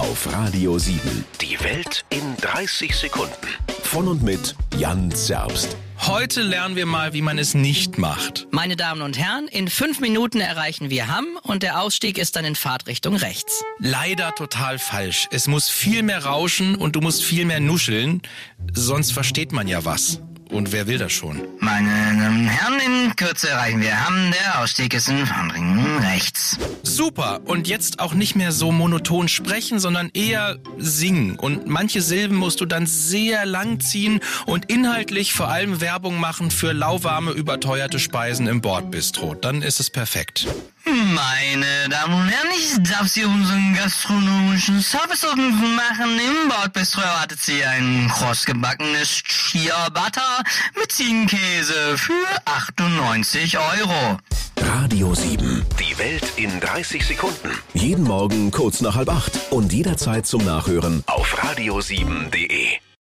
auf Radio 7. Die Welt in 30 Sekunden. Von und mit Jan Zerbst. Heute lernen wir mal, wie man es nicht macht. Meine Damen und Herren, in fünf Minuten erreichen wir Hamm und der Ausstieg ist dann in Fahrtrichtung rechts. Leider total falsch. Es muss viel mehr rauschen und du musst viel mehr nuscheln, sonst versteht man ja was. Und wer will das schon? Meine Damen und Herren, Kürze erreichen wir Hamm. Der Ausstieg ist in Fahrtrichtung rechts. Super. Und jetzt auch nicht mehr so monoton sprechen, sondern eher singen. Und manche Silben musst du dann sehr lang ziehen und inhaltlich vor allem Werbung machen für lauwarme, überteuerte Speisen im Bordbistro. Dann ist es perfekt. Meine Damen und Herren, ich darf Sie unseren gastronomischen Service machen. Im Bordbistro erwartet Sie ein krossgebackenes Chia Butter mit Ziegenkäse für 98 Euro. Radio 7. Die Welt in 30 Sekunden. Jeden Morgen kurz nach halb acht und jederzeit zum Nachhören Auf radio7.de.